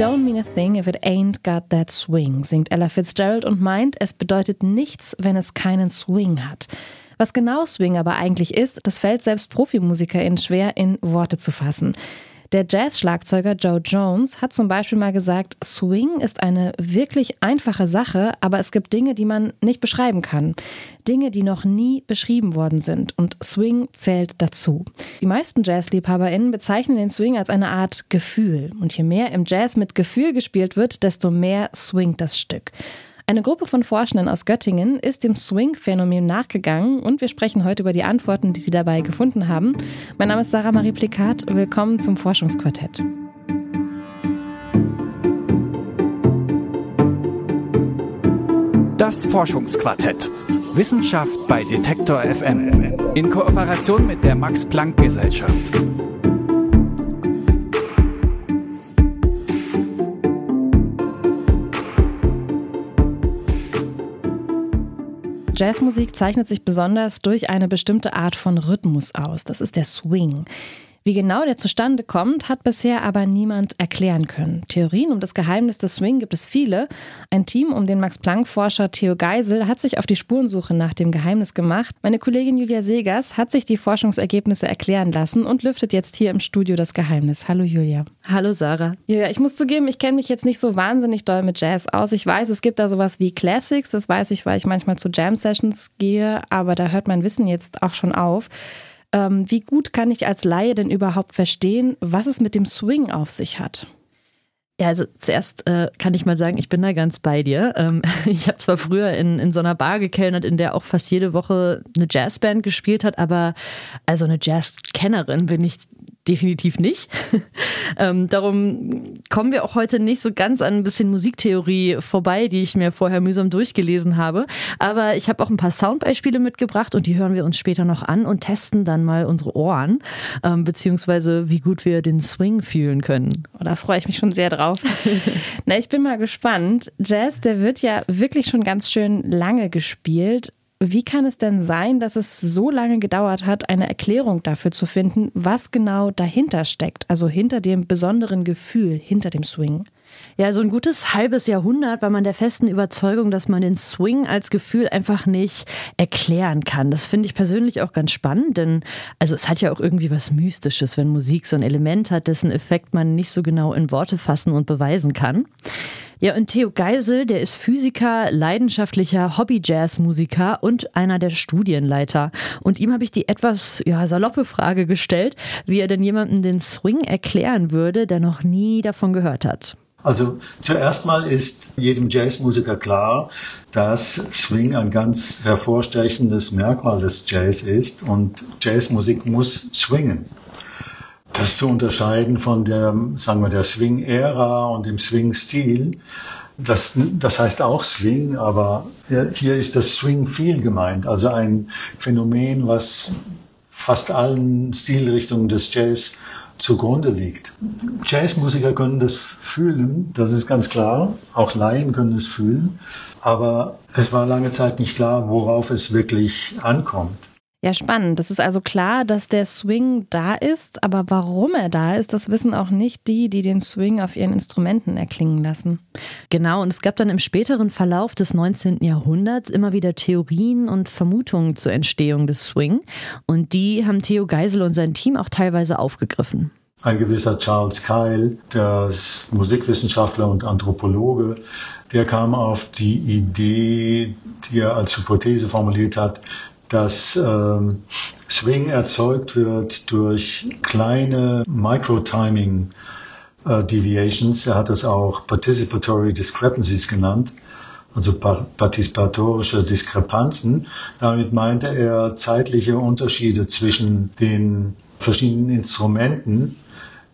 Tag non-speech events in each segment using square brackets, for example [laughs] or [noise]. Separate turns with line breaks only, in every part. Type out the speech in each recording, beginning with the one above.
Don't mean a thing if it ain't got that swing, singt Ella Fitzgerald und meint, es bedeutet nichts, wenn es keinen Swing hat. Was genau Swing aber eigentlich ist, das fällt selbst ProfimusikerInnen schwer in Worte zu fassen. Der Jazz-Schlagzeuger Joe Jones hat zum Beispiel mal gesagt, Swing ist eine wirklich einfache Sache, aber es gibt Dinge, die man nicht beschreiben kann. Dinge, die noch nie beschrieben worden sind. Und Swing zählt dazu. Die meisten Jazzliebhaberinnen bezeichnen den Swing als eine Art Gefühl. Und je mehr im Jazz mit Gefühl gespielt wird, desto mehr swingt das Stück. Eine Gruppe von Forschenden aus Göttingen ist dem Swing-Phänomen nachgegangen und wir sprechen heute über die Antworten, die sie dabei gefunden haben. Mein Name ist Sarah Marie Plikat. Willkommen zum Forschungsquartett.
Das Forschungsquartett. Wissenschaft bei Detektor FM. In Kooperation mit der Max
Jazzmusik zeichnet sich besonders durch eine bestimmte Art von Rhythmus aus. Das ist der Swing. Wie genau der zustande kommt, hat bisher aber niemand erklären können. Theorien um das Geheimnis des Swing gibt es viele. Ein Team um den Max-Planck-Forscher Theo Geisel hat sich auf die Spurensuche nach dem Geheimnis gemacht. Meine Kollegin Julia Segers hat sich die Forschungsergebnisse erklären lassen und lüftet jetzt hier im Studio das Geheimnis. Hallo Julia.
Hallo Sarah.
Julia, ich muss zugeben, ich kenne mich jetzt nicht so wahnsinnig doll mit Jazz aus. Ich weiß, es gibt da sowas wie Classics, das weiß ich, weil ich manchmal zu Jam-Sessions gehe, aber da hört mein Wissen jetzt auch schon auf. Ähm, wie gut kann ich als Laie denn überhaupt verstehen, was es mit dem Swing auf sich hat?
Ja, also zuerst äh, kann ich mal sagen, ich bin da ganz bei dir. Ähm, [laughs] ich habe zwar früher in, in so einer Bar gekellnert, in der auch fast jede Woche eine Jazzband gespielt hat, aber also eine Jazzkennerin bin ich definitiv nicht. [laughs] ähm, darum kommen wir auch heute nicht so ganz an ein bisschen Musiktheorie vorbei, die ich mir vorher mühsam durchgelesen habe. Aber ich habe auch ein paar Soundbeispiele mitgebracht und die hören wir uns später noch an und testen dann mal unsere Ohren, ähm, beziehungsweise wie gut wir den Swing fühlen können.
Oh, da freue ich mich schon sehr drauf. [laughs] Na, ich bin mal gespannt. Jazz, der wird ja wirklich schon ganz schön lange gespielt. Wie kann es denn sein, dass es so lange gedauert hat, eine Erklärung dafür zu finden, was genau dahinter steckt, also hinter dem besonderen Gefühl, hinter dem Swing?
Ja, so ein gutes halbes Jahrhundert war man der festen Überzeugung, dass man den Swing als Gefühl einfach nicht erklären kann. Das finde ich persönlich auch ganz spannend, denn also es hat ja auch irgendwie was Mystisches, wenn Musik so ein Element hat, dessen Effekt man nicht so genau in Worte fassen und beweisen kann. Ja, und Theo Geisel, der ist Physiker, leidenschaftlicher Hobby-Jazz-Musiker und einer der Studienleiter. Und ihm habe ich die etwas ja, saloppe Frage gestellt, wie er denn jemandem den Swing erklären würde, der noch nie davon gehört hat.
Also zuerst mal ist jedem Jazzmusiker klar, dass Swing ein ganz hervorstechendes Merkmal des Jazz ist und Jazzmusik muss swingen das zu unterscheiden von der, sagen wir, der Swing-Ära und dem Swing-Stil. Das, das heißt auch Swing, aber hier ist das Swing viel gemeint, also ein Phänomen, was fast allen Stilrichtungen des Jazz zugrunde liegt. Jazzmusiker können das fühlen, das ist ganz klar, auch Laien können es fühlen, aber es war lange Zeit nicht klar, worauf es wirklich ankommt.
Ja, spannend. Das ist also klar, dass der Swing da ist, aber warum er da ist, das wissen auch nicht die, die den Swing auf ihren Instrumenten erklingen lassen.
Genau, und es gab dann im späteren Verlauf des 19. Jahrhunderts immer wieder Theorien und Vermutungen zur Entstehung des Swing. Und die haben Theo Geisel und sein Team auch teilweise aufgegriffen.
Ein gewisser Charles Kyle, der Musikwissenschaftler und Anthropologe, der kam auf die Idee, die er als Hypothese formuliert hat, dass ähm, Swing erzeugt wird durch kleine Micro-Timing äh, Deviations. Er hat es auch Participatory Discrepancies genannt, also partizipatorische Diskrepanzen. Damit meinte er zeitliche Unterschiede zwischen den verschiedenen Instrumenten,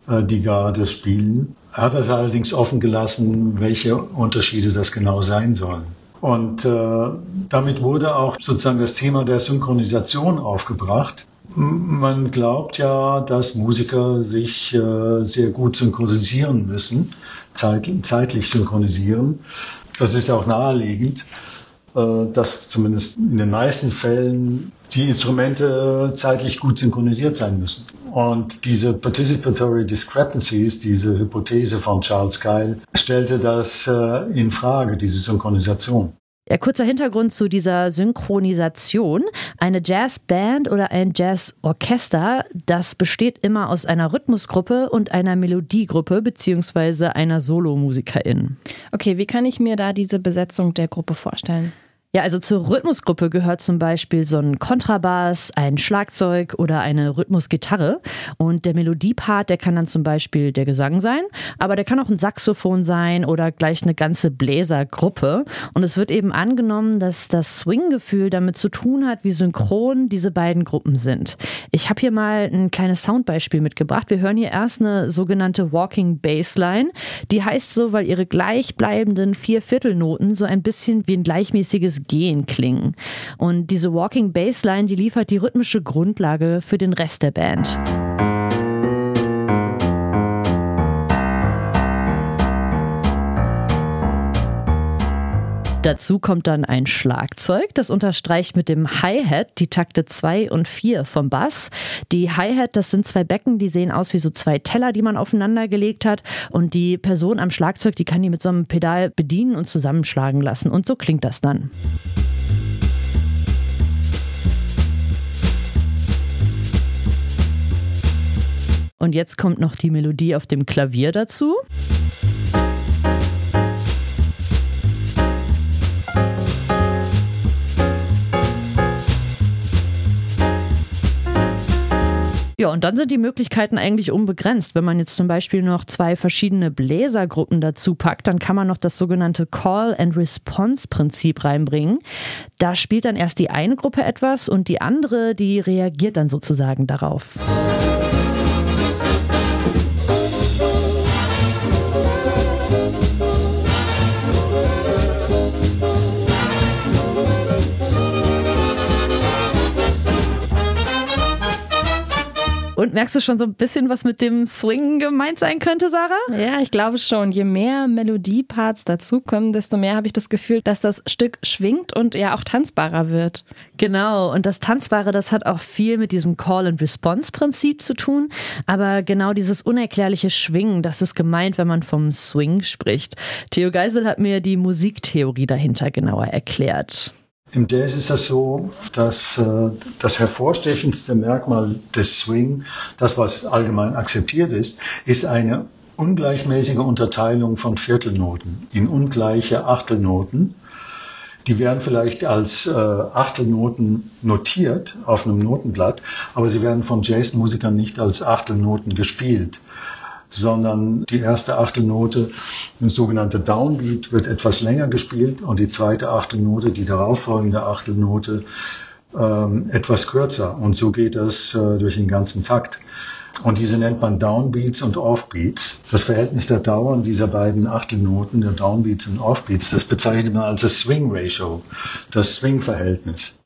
äh, die gerade spielen. Er hat es allerdings offen gelassen, welche Unterschiede das genau sein sollen. Und äh, damit wurde auch sozusagen das Thema der Synchronisation aufgebracht. Man glaubt ja, dass Musiker sich äh, sehr gut synchronisieren müssen, zeit, zeitlich synchronisieren. Das ist ja auch naheliegend, dass zumindest in den meisten Fällen die Instrumente zeitlich gut synchronisiert sein müssen. Und diese Participatory Discrepancies, diese Hypothese von Charles Kyle, stellte das äh, in Frage, diese Synchronisation.
Ja, kurzer Hintergrund zu dieser Synchronisation. Eine Jazzband oder ein Jazzorchester, das besteht immer aus einer Rhythmusgruppe und einer Melodiegruppe beziehungsweise einer Solomusikerin.
Okay, wie kann ich mir da diese Besetzung der Gruppe vorstellen?
Ja, also zur Rhythmusgruppe gehört zum Beispiel so ein Kontrabass, ein Schlagzeug oder eine Rhythmusgitarre. Und der Melodiepart, der kann dann zum Beispiel der Gesang sein, aber der kann auch ein Saxophon sein oder gleich eine ganze Bläsergruppe. Und es wird eben angenommen, dass das Swing-Gefühl damit zu tun hat, wie synchron diese beiden Gruppen sind. Ich habe hier mal ein kleines Soundbeispiel mitgebracht. Wir hören hier erst eine sogenannte Walking Bassline. Die heißt so, weil ihre gleichbleibenden Vierviertelnoten so ein bisschen wie ein gleichmäßiges Gehen klingen. Und diese Walking Bassline, die liefert die rhythmische Grundlage für den Rest der Band. Dazu kommt dann ein Schlagzeug, das unterstreicht mit dem Hi-Hat die Takte 2 und 4 vom Bass. Die Hi-Hat, das sind zwei Becken, die sehen aus wie so zwei Teller, die man aufeinander gelegt hat. Und die Person am Schlagzeug, die kann die mit so einem Pedal bedienen und zusammenschlagen lassen. Und so klingt das dann. Und jetzt kommt noch die Melodie auf dem Klavier dazu. Ja, und dann sind die Möglichkeiten eigentlich unbegrenzt. Wenn man jetzt zum Beispiel noch zwei verschiedene Bläsergruppen dazu packt, dann kann man noch das sogenannte Call-and-Response-Prinzip reinbringen. Da spielt dann erst die eine Gruppe etwas und die andere, die reagiert dann sozusagen darauf. Und merkst du schon so ein bisschen, was mit dem Swing gemeint sein könnte, Sarah?
Ja, ich glaube schon. Je mehr Melodieparts dazukommen, desto mehr habe ich das Gefühl, dass das Stück schwingt und ja auch tanzbarer wird.
Genau. Und das Tanzbare, das hat auch viel mit diesem Call-and-Response-Prinzip zu tun. Aber genau dieses unerklärliche Schwingen, das ist gemeint, wenn man vom Swing spricht. Theo Geisel hat mir die Musiktheorie dahinter genauer erklärt.
Im Jazz ist das so, dass äh, das hervorstechendste Merkmal des Swing, das was allgemein akzeptiert ist, ist eine ungleichmäßige Unterteilung von Viertelnoten in ungleiche Achtelnoten. Die werden vielleicht als äh, Achtelnoten notiert auf einem Notenblatt, aber sie werden von Jazzmusikern nicht als Achtelnoten gespielt sondern die erste Achtelnote, eine sogenannte Downbeat, wird etwas länger gespielt und die zweite Achtelnote, die darauffolgende Achtelnote, ähm, etwas kürzer. Und so geht das äh, durch den ganzen Takt. Und diese nennt man Downbeats und Offbeats. Das Verhältnis der Dauern dieser beiden Achtelnoten, der Downbeats und Offbeats, das bezeichnet man als das Swing Ratio, das Swing-Verhältnis.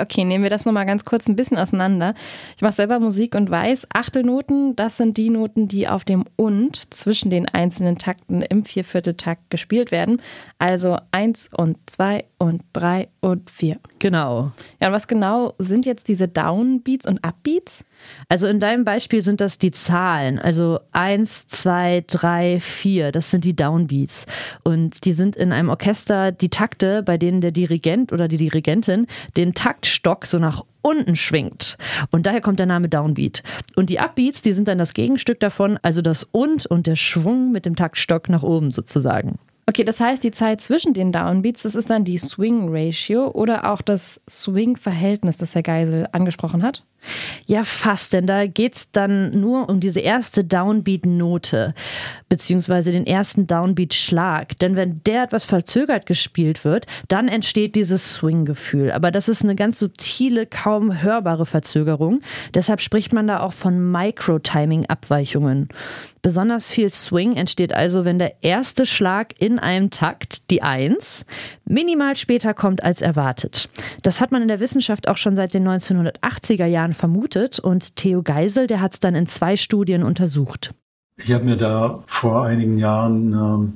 Okay, nehmen wir das nochmal ganz kurz ein bisschen auseinander. Ich mache selber Musik und weiß, Achtelnoten, das sind die Noten, die auf dem und zwischen den einzelnen Takten im Viervierteltakt gespielt werden. Also eins und zwei und drei und vier.
Genau.
Ja, und was genau sind jetzt diese Downbeats und Upbeats?
Also in deinem Beispiel sind das die Zahlen. Also eins, zwei, drei, vier. Das sind die Downbeats. Und die sind in einem Orchester die Takte, bei denen der Dirigent oder die Dirigentin den Taktstock so nach unten schwingt. Und daher kommt der Name Downbeat. Und die Upbeats, die sind dann das Gegenstück davon, also das und und der Schwung mit dem Taktstock nach oben sozusagen.
Okay, das heißt, die Zeit zwischen den Downbeats, das ist dann die Swing Ratio oder auch das Swing Verhältnis, das Herr Geisel angesprochen hat?
Ja, fast, denn da geht es dann nur um diese erste Downbeat-Note, beziehungsweise den ersten Downbeat-Schlag. Denn wenn der etwas verzögert gespielt wird, dann entsteht dieses Swing-Gefühl. Aber das ist eine ganz subtile, kaum hörbare Verzögerung. Deshalb spricht man da auch von Micro-Timing-Abweichungen. Besonders viel Swing entsteht also, wenn der erste Schlag in einem Takt, die Eins, minimal später kommt als erwartet. Das hat man in der Wissenschaft auch schon seit den 1980er Jahren vermutet und Theo Geisel, der hat es dann in zwei Studien untersucht.
Ich habe mir da vor einigen Jahren ähm,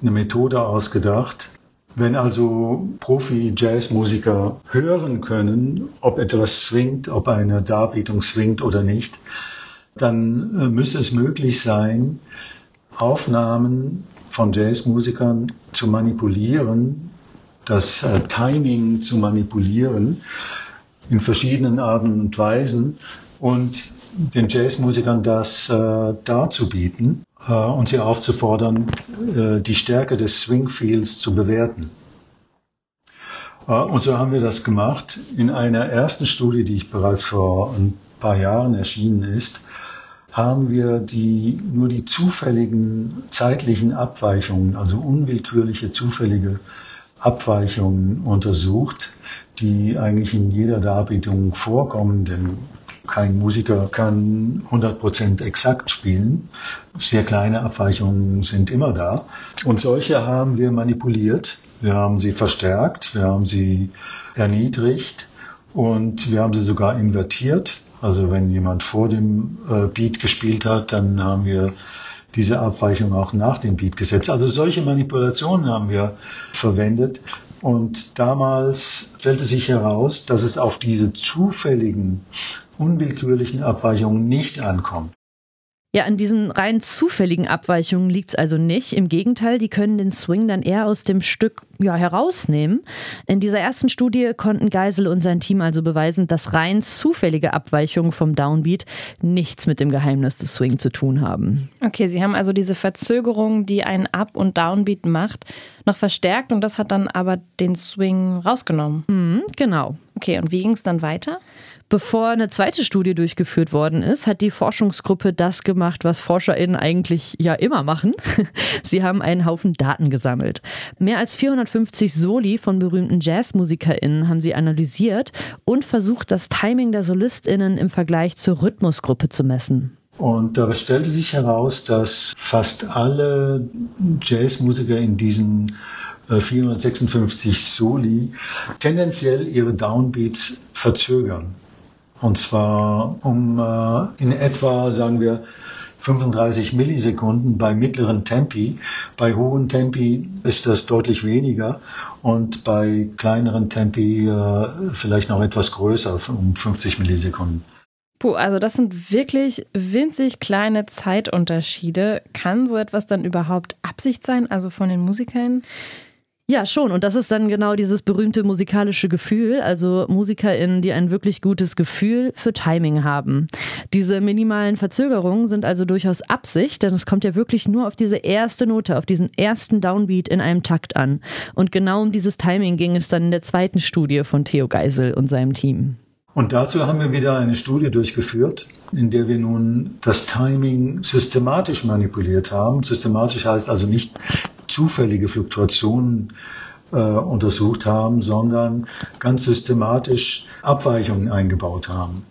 eine Methode ausgedacht. Wenn also Profi-Jazzmusiker hören können, ob etwas swingt, ob eine Darbietung swingt oder nicht, dann äh, müsste es möglich sein, Aufnahmen von Jazzmusikern zu manipulieren, das äh, Timing zu manipulieren in verschiedenen Arten und Weisen und den Jazzmusikern das äh, darzubieten äh, und sie aufzufordern, äh, die Stärke des Swingfields zu bewerten. Äh, und so haben wir das gemacht. In einer ersten Studie, die ich bereits vor ein paar Jahren erschienen ist, haben wir die, nur die zufälligen zeitlichen Abweichungen, also unwillkürliche zufällige Abweichungen untersucht, die eigentlich in jeder Darbietung vorkommen, denn kein Musiker kann 100% exakt spielen. Sehr kleine Abweichungen sind immer da. Und solche haben wir manipuliert. Wir haben sie verstärkt, wir haben sie erniedrigt und wir haben sie sogar invertiert. Also wenn jemand vor dem äh, Beat gespielt hat, dann haben wir diese Abweichung auch nach dem Beat gesetzt. Also solche Manipulationen haben wir verwendet. Und damals stellte sich heraus, dass es auf diese zufälligen, unwillkürlichen Abweichungen nicht ankommt.
Ja, an diesen rein zufälligen Abweichungen liegt es also nicht. Im Gegenteil, die können den Swing dann eher aus dem Stück ja, herausnehmen. In dieser ersten Studie konnten Geisel und sein Team also beweisen, dass rein zufällige Abweichungen vom Downbeat nichts mit dem Geheimnis des Swing zu tun haben.
Okay, Sie haben also diese Verzögerung, die ein Up- und Downbeat macht, noch verstärkt und das hat dann aber den Swing rausgenommen.
Mhm, genau.
Okay, und wie ging es dann weiter?
Bevor eine zweite Studie durchgeführt worden ist, hat die Forschungsgruppe das gemacht, was ForscherInnen eigentlich ja immer machen. [laughs] Sie haben einen Haufen Daten gesammelt. Mehr als 450 Soli von berühmten JazzmusikerInnen haben sie analysiert und versucht, das Timing der SolistInnen im Vergleich zur Rhythmusgruppe zu messen.
Und da stellte sich heraus, dass fast alle Jazzmusiker in diesen 456 äh, Soli tendenziell ihre Downbeats verzögern. Und zwar um äh, in etwa, sagen wir, 35 Millisekunden bei mittleren Tempi. Bei hohen Tempi ist das deutlich weniger und bei kleineren Tempi äh, vielleicht noch etwas größer, um 50 Millisekunden.
Puh, also das sind wirklich winzig kleine Zeitunterschiede. Kann so etwas dann überhaupt Absicht sein, also von den Musikern?
Ja, schon. Und das ist dann genau dieses berühmte musikalische Gefühl. Also MusikerInnen, die ein wirklich gutes Gefühl für Timing haben. Diese minimalen Verzögerungen sind also durchaus Absicht, denn es kommt ja wirklich nur auf diese erste Note, auf diesen ersten Downbeat in einem Takt an. Und genau um dieses Timing ging es dann in der zweiten Studie von Theo Geisel und seinem Team.
Und dazu haben wir wieder eine Studie durchgeführt, in der wir nun das Timing systematisch manipuliert haben. Systematisch heißt also nicht zufällige Fluktuationen äh, untersucht haben, sondern ganz systematisch Abweichungen eingebaut haben.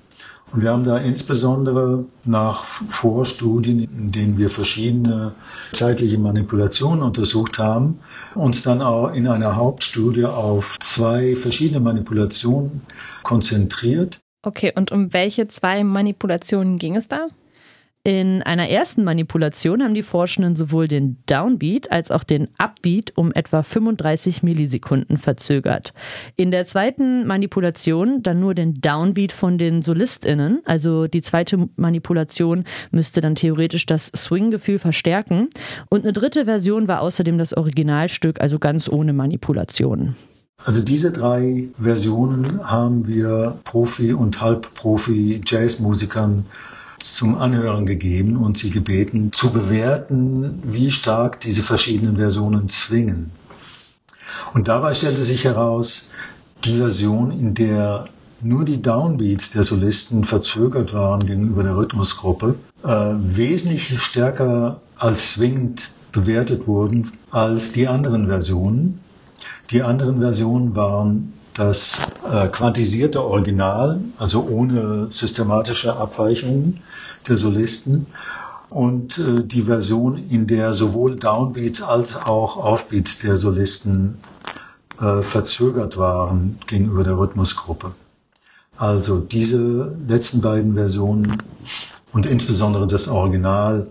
Und wir haben da insbesondere nach Vorstudien, in denen wir verschiedene zeitliche Manipulationen untersucht haben, uns dann auch in einer Hauptstudie auf zwei verschiedene Manipulationen konzentriert.
Okay, und um welche zwei Manipulationen ging es da?
In einer ersten Manipulation haben die Forschenden sowohl den Downbeat als auch den Upbeat um etwa 35 Millisekunden verzögert. In der zweiten Manipulation dann nur den Downbeat von den SolistInnen. Also die zweite Manipulation müsste dann theoretisch das Swing-Gefühl verstärken. Und eine dritte Version war außerdem das Originalstück, also ganz ohne Manipulation.
Also diese drei Versionen haben wir Profi- und Halbprofi-Jazzmusikern zum Anhören gegeben und sie gebeten zu bewerten, wie stark diese verschiedenen Versionen zwingen. Und dabei stellte sich heraus, die Version, in der nur die Downbeats der Solisten verzögert waren gegenüber der Rhythmusgruppe, äh, wesentlich stärker als zwingend bewertet wurden als die anderen Versionen. Die anderen Versionen waren das äh, quantisierte Original, also ohne systematische Abweichungen der Solisten und äh, die Version, in der sowohl Downbeats als auch Offbeats der Solisten äh, verzögert waren gegenüber der Rhythmusgruppe. Also diese letzten beiden Versionen und insbesondere das Original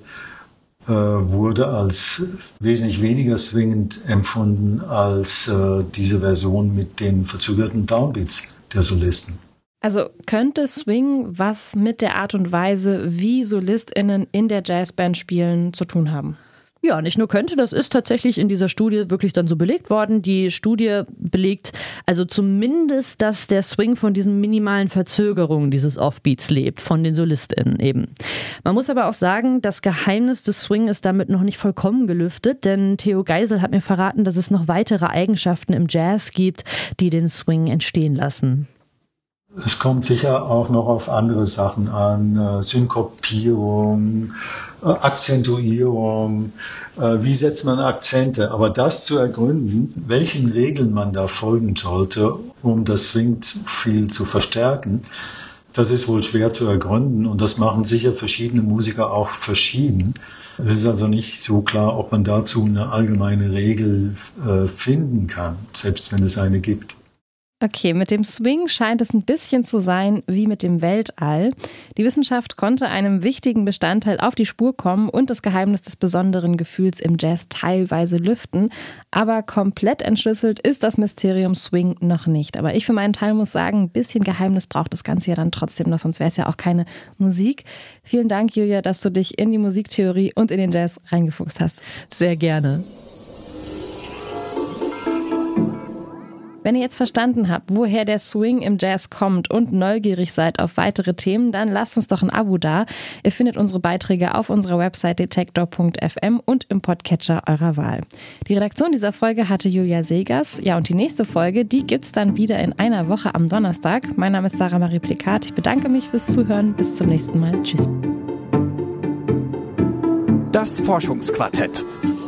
äh, wurde als wesentlich weniger swingend empfunden als äh, diese Version mit den verzögerten Downbeats der Solisten.
Also könnte Swing was mit der Art und Weise, wie SolistInnen in der Jazzband spielen, zu tun haben?
Ja, nicht nur könnte, das ist tatsächlich in dieser Studie wirklich dann so belegt worden. Die Studie belegt also zumindest, dass der Swing von diesen minimalen Verzögerungen dieses Offbeats lebt, von den SolistInnen eben. Man muss aber auch sagen, das Geheimnis des Swing ist damit noch nicht vollkommen gelüftet, denn Theo Geisel hat mir verraten, dass es noch weitere Eigenschaften im Jazz gibt, die den Swing entstehen lassen.
Es kommt sicher auch noch auf andere Sachen an, äh, Synkopierung, äh, Akzentuierung, äh, wie setzt man Akzente. Aber das zu ergründen, welchen Regeln man da folgen sollte, um das Swing-Feel zu verstärken, das ist wohl schwer zu ergründen und das machen sicher verschiedene Musiker auch verschieden. Es ist also nicht so klar, ob man dazu eine allgemeine Regel finden kann, selbst wenn es eine gibt.
Okay, mit dem Swing scheint es ein bisschen zu sein wie mit dem Weltall. Die Wissenschaft konnte einem wichtigen Bestandteil auf die Spur kommen und das Geheimnis des besonderen Gefühls im Jazz teilweise lüften. Aber komplett entschlüsselt ist das Mysterium Swing noch nicht. Aber ich für meinen Teil muss sagen, ein bisschen Geheimnis braucht das Ganze ja dann trotzdem noch, sonst wäre es ja auch keine Musik. Vielen Dank, Julia, dass du dich in die Musiktheorie und in den Jazz reingefuchst hast.
Sehr gerne.
Wenn ihr jetzt verstanden habt, woher der Swing im Jazz kommt und neugierig seid auf weitere Themen, dann lasst uns doch ein Abo da. Ihr findet unsere Beiträge auf unserer Website detektor.fm und im Podcatcher eurer Wahl. Die Redaktion dieser Folge hatte Julia Segers. Ja, und die nächste Folge, die gibt's dann wieder in einer Woche am Donnerstag. Mein Name ist Sarah Marie Plikat. Ich bedanke mich fürs Zuhören. Bis zum nächsten Mal. Tschüss.
Das Forschungsquartett.